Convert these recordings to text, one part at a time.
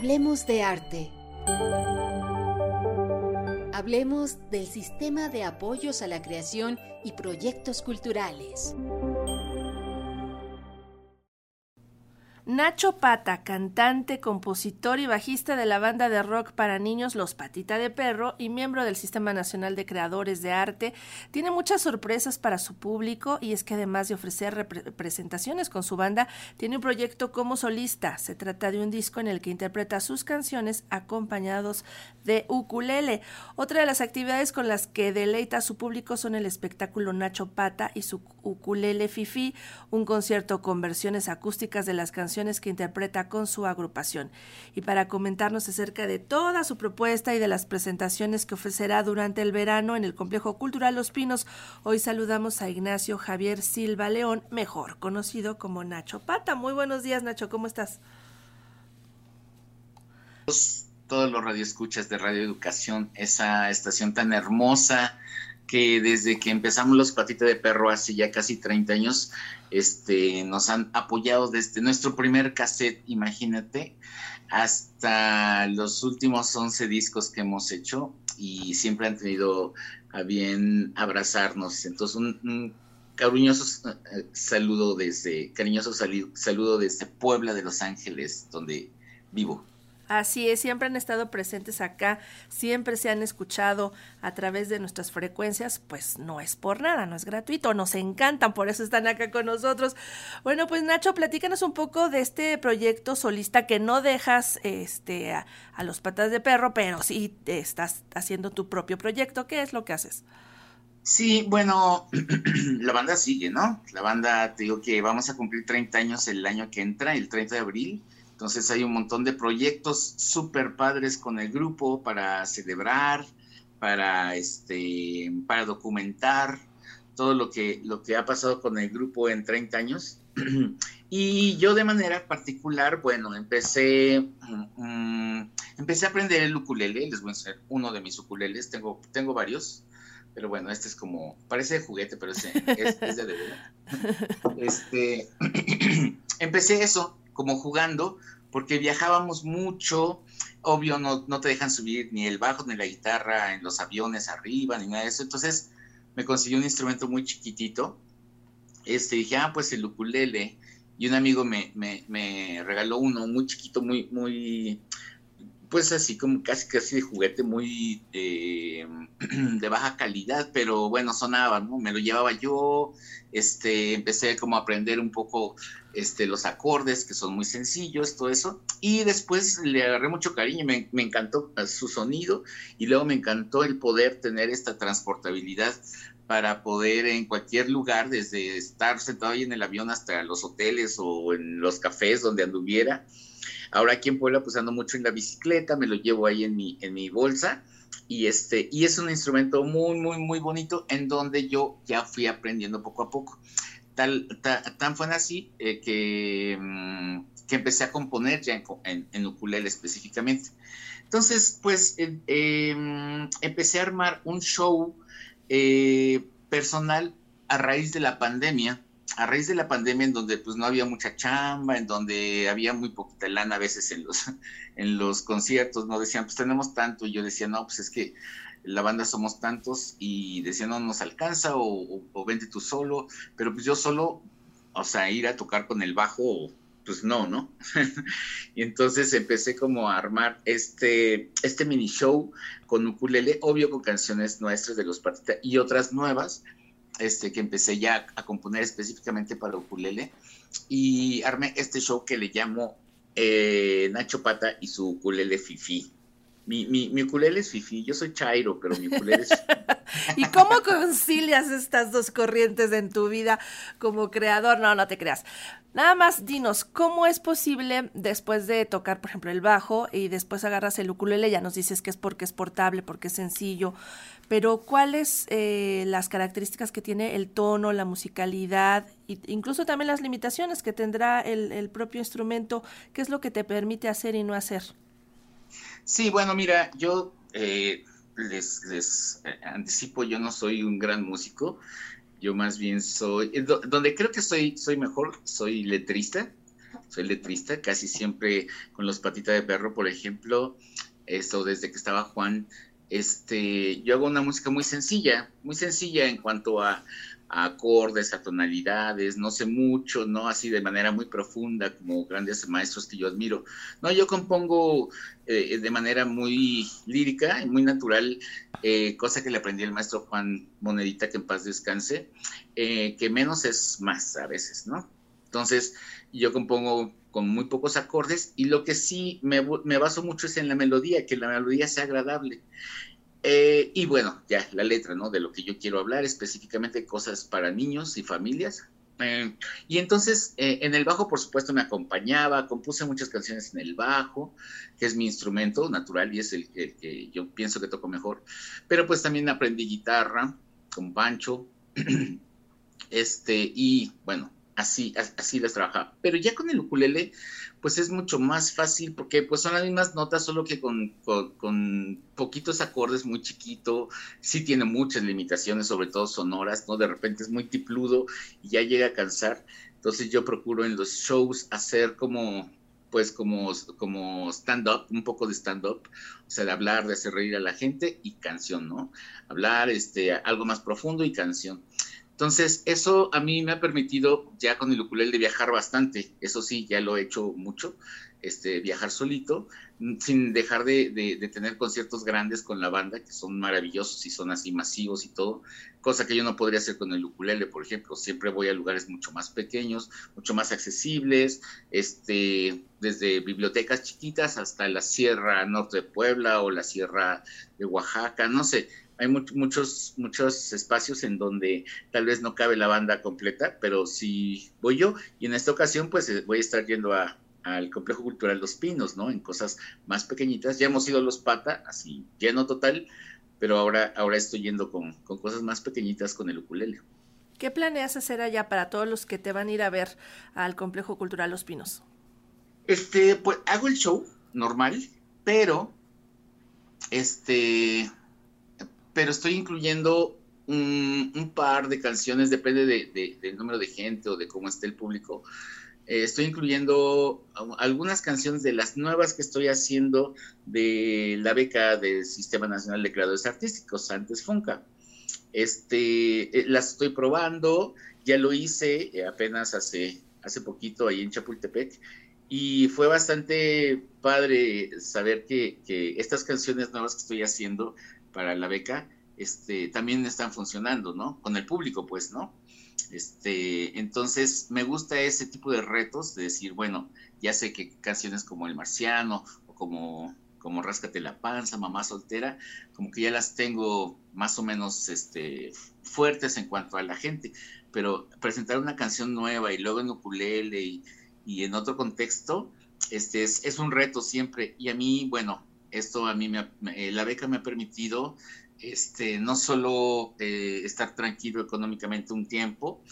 Hablemos de arte. Hablemos del sistema de apoyos a la creación y proyectos culturales. Nacho Pata, cantante, compositor y bajista de la banda de rock para niños Los Patita de Perro y miembro del Sistema Nacional de Creadores de Arte, tiene muchas sorpresas para su público y es que además de ofrecer representaciones con su banda, tiene un proyecto como solista. Se trata de un disco en el que interpreta sus canciones acompañados de ukulele. Otra de las actividades con las que deleita a su público son el espectáculo Nacho Pata y su ukulele Fifi, un concierto con versiones acústicas de las canciones que interpreta con su agrupación. Y para comentarnos acerca de toda su propuesta y de las presentaciones que ofrecerá durante el verano en el Complejo Cultural Los Pinos, hoy saludamos a Ignacio Javier Silva León, mejor conocido como Nacho Pata. Muy buenos días, Nacho, ¿cómo estás? Todos los radioescuchas de Radio Educación, esa estación tan hermosa que desde que empezamos los patitas de perro hace ya casi 30 años, este, nos han apoyado desde nuestro primer cassette, imagínate, hasta los últimos 11 discos que hemos hecho y siempre han tenido a bien abrazarnos. Entonces, un, cariñoso eh, saludo desde, cariñoso saludo desde Puebla de Los Ángeles, donde vivo. Así es, siempre han estado presentes acá, siempre se han escuchado a través de nuestras frecuencias, pues no es por nada, no es gratuito, nos encantan, por eso están acá con nosotros. Bueno, pues Nacho, platícanos un poco de este proyecto solista que no dejas este a, los patas de perro, pero sí estás haciendo tu propio proyecto. ¿Qué es lo que haces? Sí, bueno, la banda sigue, ¿no? La banda, te digo que vamos a cumplir 30 años el año que entra, el 30 de abril entonces hay un montón de proyectos súper padres con el grupo para celebrar, para, este, para documentar todo lo que, lo que ha pasado con el grupo en 30 años. y yo de manera particular, bueno, empecé, mm, empecé a aprender el ukulele, les voy a enseñar uno de mis ukuleles, tengo, tengo varios, pero bueno, este es como, parece de juguete, pero es, es, de verdad. Este, empecé eso, como jugando, porque viajábamos mucho, obvio no, no te dejan subir ni el bajo ni la guitarra en los aviones arriba, ni nada de eso, entonces me consiguió un instrumento muy chiquitito, este, dije, ah, pues el ukulele, y un amigo me, me, me regaló uno muy chiquito, muy, muy, pues así como casi casi de juguete muy eh, de baja calidad, pero bueno, sonaba, ¿no? Me lo llevaba yo, este, empecé como a aprender un poco este, los acordes, que son muy sencillos, todo eso, y después le agarré mucho cariño, me, me encantó su sonido, y luego me encantó el poder tener esta transportabilidad para poder en cualquier lugar, desde estar sentado ahí en el avión hasta los hoteles o en los cafés donde anduviera, Ahora aquí en Puebla pues ando mucho en la bicicleta, me lo llevo ahí en mi, en mi bolsa y este y es un instrumento muy muy muy bonito en donde yo ya fui aprendiendo poco a poco. Tal, tan fue así eh, que, mm, que empecé a componer ya en, en, ukulele específicamente. Entonces, pues eh, em, empecé a armar un show eh, personal a raíz de la pandemia a raíz de la pandemia en donde pues no había mucha chamba, en donde había muy poquita lana a veces en los, en los conciertos, ¿no? Decían, pues tenemos tanto, y yo decía, no, pues es que la banda somos tantos, y decían, no nos alcanza, o, o, vente tú solo, pero pues yo solo, o sea, ir a tocar con el bajo, pues no, ¿no? y entonces empecé como a armar este, este mini show con ukulele, obvio con canciones nuestras de los partitas y otras nuevas, este, que empecé ya a componer específicamente para ukulele y armé este show que le llamo eh, Nacho Pata y su ukulele Fifi. Mi, mi, mi, es Fifi, yo soy Chairo, pero mi ukulele es... ¿Y cómo concilias estas dos corrientes en tu vida como creador? No, no te creas. Nada más dinos, ¿cómo es posible después de tocar, por ejemplo, el bajo y después agarras el ukulele? Ya nos dices que es porque es portable, porque es sencillo, pero ¿cuáles eh, las características que tiene el tono, la musicalidad e incluso también las limitaciones que tendrá el, propio instrumento? ¿Qué es lo que te permite hacer y no hacer? Sí, bueno, mira, yo eh, les, les eh, anticipo, yo no soy un gran músico, yo más bien soy, donde creo que soy, soy mejor, soy letrista, soy letrista, casi siempre con los patitas de perro, por ejemplo, esto desde que estaba Juan, este, yo hago una música muy sencilla, muy sencilla en cuanto a, acordes, a tonalidades, no sé mucho, no así de manera muy profunda como grandes maestros que yo admiro. No, yo compongo eh, de manera muy lírica y muy natural, eh, cosa que le aprendí al maestro Juan Monedita, que en paz descanse, eh, que menos es más a veces, ¿no? Entonces, yo compongo con muy pocos acordes y lo que sí me, me baso mucho es en la melodía, que la melodía sea agradable. Eh, y bueno, ya la letra, ¿no? De lo que yo quiero hablar, específicamente cosas para niños y familias. Eh, y entonces eh, en el bajo, por supuesto, me acompañaba, compuse muchas canciones en el bajo, que es mi instrumento natural y es el, el que yo pienso que toco mejor. Pero pues también aprendí guitarra con Pancho. este, y bueno, así, así las trabajaba. Pero ya con el ukulele, pues es mucho más fácil porque pues son las mismas notas, solo que con, con, poquitos acordes, muy chiquito, sí tiene muchas limitaciones, sobre todo sonoras, ¿no? De repente es muy tipludo y ya llega a cansar. Entonces yo procuro en los shows hacer como pues como, como stand-up, un poco de stand-up, o sea, de hablar, de hacer reír a la gente y canción, ¿no? Hablar este, algo más profundo y canción. Entonces, eso a mí me ha permitido ya con el ukulele de viajar bastante. Eso sí, ya lo he hecho mucho, este, viajar solito, mm, sin dejar de, tener conciertos grandes con la banda, que son maravillosos y son así masivos y todo, cosa que yo no podría hacer con el ukulele, por ejemplo. Siempre voy a lugares mucho más pequeños, mucho más accesibles, este, desde bibliotecas chiquitas hasta la Sierra Norte de Puebla o la Sierra de Oaxaca, no sé hay muchos, muchos espacios en donde tal vez no cabe la banda completa, pero sí voy yo. Y en esta ocasión, pues eh, voy a estar yendo a, al Complejo Cultural Los Pinos, ¿no? En cosas más pequeñitas. Ya hemos ido a Los Pata, así lleno total, pero ahora, ahora estoy yendo con, con cosas más pequeñitas con el ukulele. ¿Qué planeas hacer allá para todos los que te van a ir a ver al Complejo Cultural Los Pinos? Este, pues hago el show normal, pero este pero estoy incluyendo un, par de canciones, depende del número de gente o de cómo esté el público. Eh, estoy incluyendo algunas canciones de las nuevas que estoy haciendo de la beca del Sistema Nacional de Creadores Artísticos, antes FUNCA. Este, eh, las estoy probando, ya lo hice eh, apenas hace, hace poquito ahí en Chapultepec y fue bastante padre saber que, que, estas canciones nuevas que estoy haciendo para la beca, este, también están funcionando, ¿no? Con el público, pues, ¿no? Este, entonces, me gusta ese tipo de retos de decir, bueno, ya sé que canciones como El Marciano o como, como Ráscate la Panza, Mamá Soltera, como que ya las tengo más o menos este, fuertes en cuanto a la gente, pero presentar una canción nueva y luego en ukulele y, y en otro contexto, este, es, es un reto siempre. Y a mí, bueno, esto a mí, me, eh, la beca me ha permitido este, no solo eh, estar tranquilo económicamente un tiempo,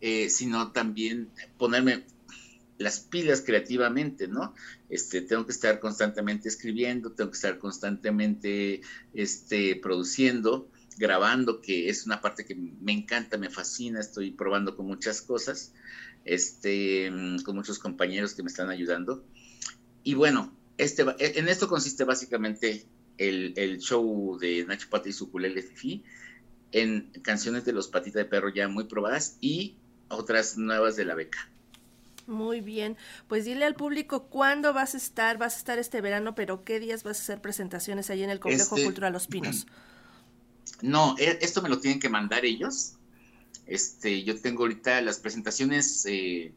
eh, sino también ponerme las pilas creativamente, ¿no? Este, tengo que estar constantemente escribiendo, tengo que estar constantemente este, produciendo, grabando, que es una parte que me encanta, me fascina, estoy probando con muchas cosas, este, con muchos compañeros que me están ayudando. Y bueno, este, en esto consiste básicamente el, show de Nacho Pata y su culele Fifi en canciones de los Patitas de Perro ya muy probadas y otras nuevas de la beca. Muy bien, pues dile al público cuándo vas a estar, vas a estar este verano, pero qué días vas a hacer presentaciones ahí en el Complejo este, Cultural Los Pinos. No, e, esto me lo tienen que mandar ellos. Este, yo tengo ahorita las presentaciones eh,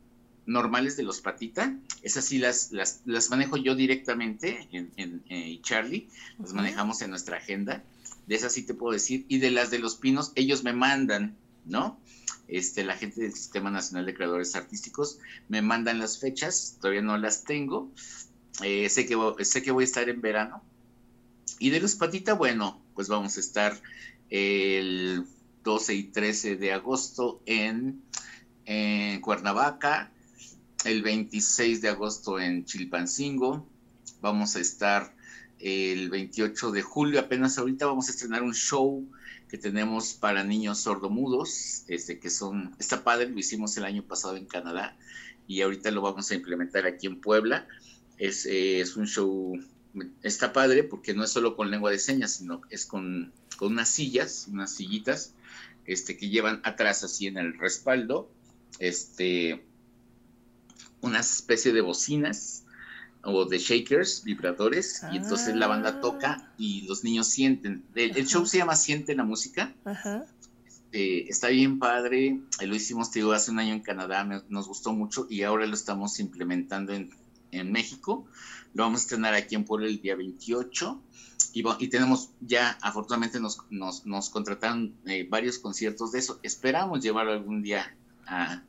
normales de los patita, esas sí las, las, las manejo yo directamente en, en, eh, Charlie, las manejamos en nuestra agenda, de esas sí te puedo decir, y de las de los pinos, ellos me mandan, ¿no? Este, la gente del Sistema Nacional de Creadores Artísticos me mandan las fechas, todavía no las tengo, eh, sé, que, sé que voy a estar en verano. Y de los patita, bueno, pues vamos a estar el 12 y 13 de agosto en, en Cuernavaca, el 26 de agosto en Chilpancingo. Vamos a estar el 28 de julio, apenas ahorita vamos a estrenar un show que tenemos para niños sordomudos, este, que son, está padre, lo hicimos el año pasado en Canadá, y ahorita lo vamos a implementar aquí en Puebla. Es, eh, es un show, está padre porque no es solo con lengua de señas, sino es con, con unas sillas, unas sillitas, este, que llevan atrás así en el respaldo, este, una especie de bocinas o de shakers, vibradores, y entonces la banda ah. toca y los niños sienten. El, show se llama Siente la música. Este, está bien padre. Lo hicimos, te digo, hace un año en Canadá, nos gustó mucho y ahora lo estamos implementando en, en México. Lo vamos a estrenar aquí en Puebla el día 28. Y, y tenemos ya, afortunadamente nos, nos, nos contrataron eh, varios conciertos de eso. Esperamos llevarlo algún día a,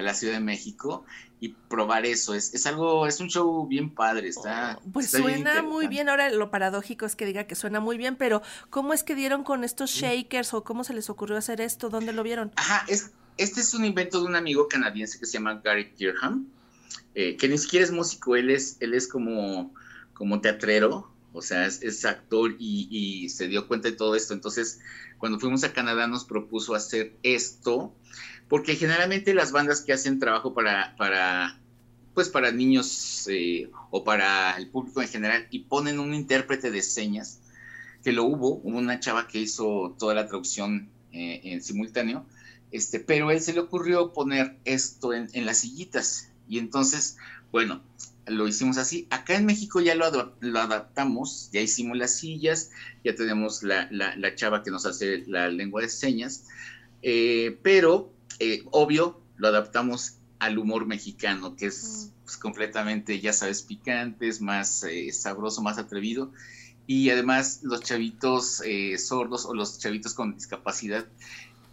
a la Ciudad de México y probar eso. Es, es algo, es un show bien padre, está. Oh, pues suena muy bien. Ahora lo paradójico es que diga que suena muy bien, pero ¿cómo es que dieron con estos shakers o cómo se les ocurrió hacer esto? ¿Dónde lo vieron? Ajá, es, este es un invento de un amigo canadiense que se llama Gary Kirham, eh, que ni siquiera es músico, él es, él es como, como teatrero, o sea, es, actor y, se dio cuenta de todo esto. Entonces, cuando fuimos a Canadá nos propuso hacer esto porque generalmente las bandas que hacen trabajo para, para pues para niños eh, o para el público en general y ponen un intérprete de señas, que lo hubo, hubo una chava que hizo toda la traducción eh, en simultáneo, este, pero a él se le ocurrió poner esto en, las sillitas y entonces, bueno, lo hicimos así. Acá en México ya lo, adaptamos, ya hicimos las sillas, ya tenemos la, la, chava que nos hace la lengua de señas, eh, pero eh, obvio, lo adaptamos al humor mexicano, que es pues, completamente, ya sabes, picante, es más eh, sabroso, más atrevido. Y además los chavitos sordos o los chavitos con discapacidad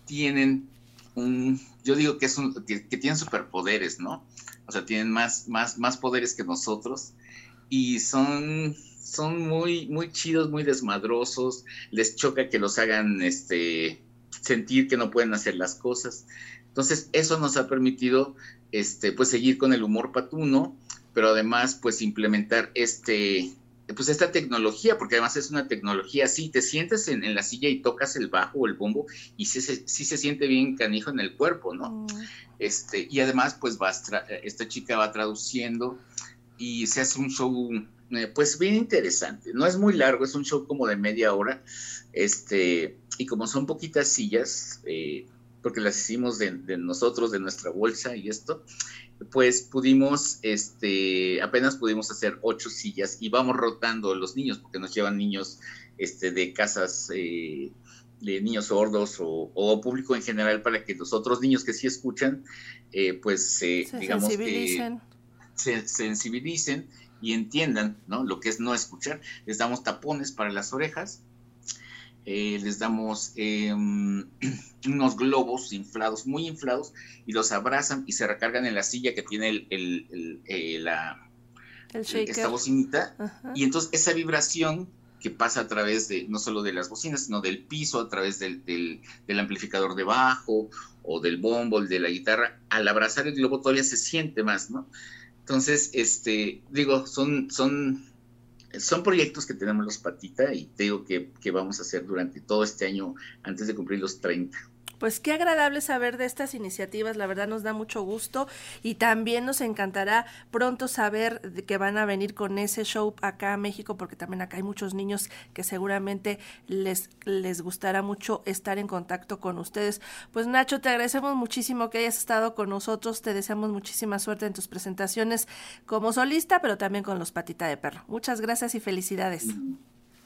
tienen un, yo digo que es un, que, tienen superpoderes, ¿no? O sea, tienen más, más, más poderes que nosotros y son, son muy, muy chidos, muy desmadrosos. Les choca que los hagan, este, sentir que no pueden hacer las cosas. Entonces, eso nos ha permitido este, pues seguir con el humor patuno, pero además pues implementar este, pues esta tecnología, porque además es una tecnología así, te sientes en, la silla y tocas el bajo o el bombo y sí, sí, se siente bien canijo en el cuerpo, ¿no? Mm. Este, y además pues va esta chica va traduciendo y se hace un show eh, pues bien interesante, no es muy largo, es un show como de media hora, este, y como son poquitas sillas, eh, porque las hicimos de, nosotros, de nuestra bolsa y esto, pues pudimos, este, apenas pudimos hacer ocho sillas y vamos rotando los niños, porque nos llevan niños este, de casas eh, de niños sordos o, público en general para que los otros niños que sí escuchan, eh, pues se digamos sensibilicen. se sensibilicen y entiendan ¿no? lo que es no escuchar. Les damos tapones para las orejas eh, les damos em, unos globos inflados, muy inflados, y los abrazan y se recargan en la silla que tiene el, el, eh, la, esta bocinita. Y entonces esa vibración que pasa a través de, no solo de las bocinas, sino del piso, a través del, del, del amplificador de bajo o del bombo, de la guitarra, al abrazar el globo todavía se siente más, ¿no? Entonces, este, digo, son, son son proyectos que tenemos los Patita y te digo que, que vamos a hacer durante todo este año antes de cumplir los 30. Pues qué agradable saber de estas iniciativas, la verdad nos da mucho gusto y también nos encantará pronto saber que van a venir con ese show acá a México porque también acá hay muchos niños que seguramente les, les gustará mucho estar en contacto con ustedes. Pues Nacho, te agradecemos muchísimo que hayas estado con nosotros, te deseamos muchísima suerte en tus presentaciones como solista, pero también con los Patita de Perro. Muchas gracias y felicidades.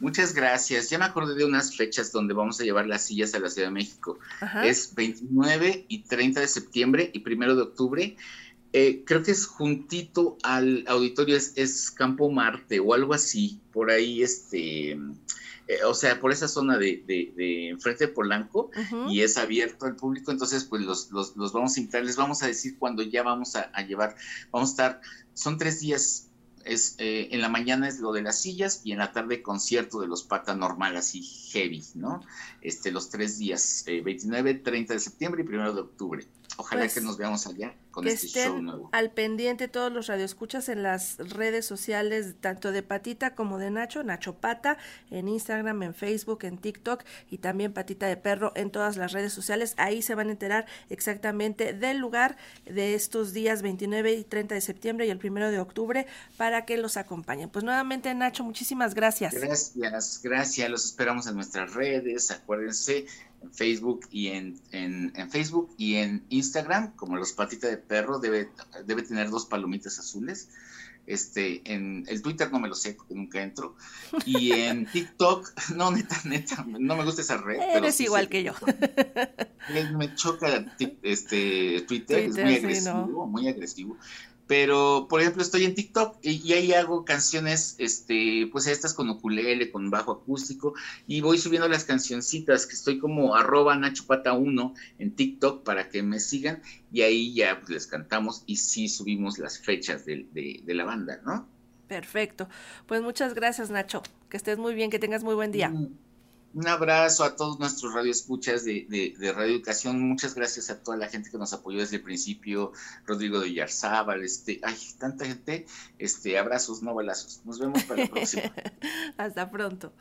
Muchas gracias. Ya me acordé de unas fechas donde vamos a llevar las sillas a la Ciudad de México. Es 29 y 30 de septiembre y 1 de octubre. Eh, creo que es juntito al auditorio, es, Campo Marte o algo así, por ahí, este, eh, o sea, por esa zona de, de, enfrente de Polanco y es abierto al público, entonces pues los, los, vamos a invitar, les vamos a decir cuando ya vamos a, a llevar, vamos a estar, son tres días es eh, en la mañana es lo de las sillas y en la tarde concierto de los pata normal, así heavy, ¿no? Este, los tres días, 29, eh, 30 de septiembre y 1 de octubre. Ojalá pues que nos veamos allá con este show nuevo. Al pendiente todos los radioescuchas en las redes sociales, tanto de Patita como de Nacho, Nacho Pata, en Instagram, en Facebook, en TikTok y también Patita de Perro en todas las redes sociales. Ahí se van a enterar exactamente del lugar de estos días 29 y 30 de septiembre y el primero de octubre para que los acompañen. Pues nuevamente, Nacho, muchísimas gracias. Gracias, gracias. Los esperamos en nuestras redes. Acuérdense, en Facebook y en, en, Facebook y en Instagram, como los patitas de perro, debe, debe tener dos palomitas azules. Este, en el Twitter no me lo sé porque nunca entro. Y en TikTok, no, neta, neta, no me gusta esa red. Eres igual que yo. Me choca este Twitter, es muy agresivo, muy agresivo. Pero, por ejemplo, estoy en TikTok y, ahí hago canciones, este, pues estas con ukulele, con bajo acústico, y voy subiendo las cancioncitas, que estoy como arroba nachopata1 en TikTok para que me sigan, y ahí ya pues, les cantamos y sí subimos las fechas de, de la banda, ¿no? Perfecto. Pues muchas gracias, Nacho. Que estés muy bien, que tengas muy buen día. Mm. Un abrazo a todos nuestros radioescuchas de, de, de Radio Educación. Muchas gracias a toda la gente que nos apoyó desde el principio. Rodrigo de Yarzábal, este, ay, tanta gente. Este, abrazos, no balazos. Nos vemos para la próxima. Hasta pronto.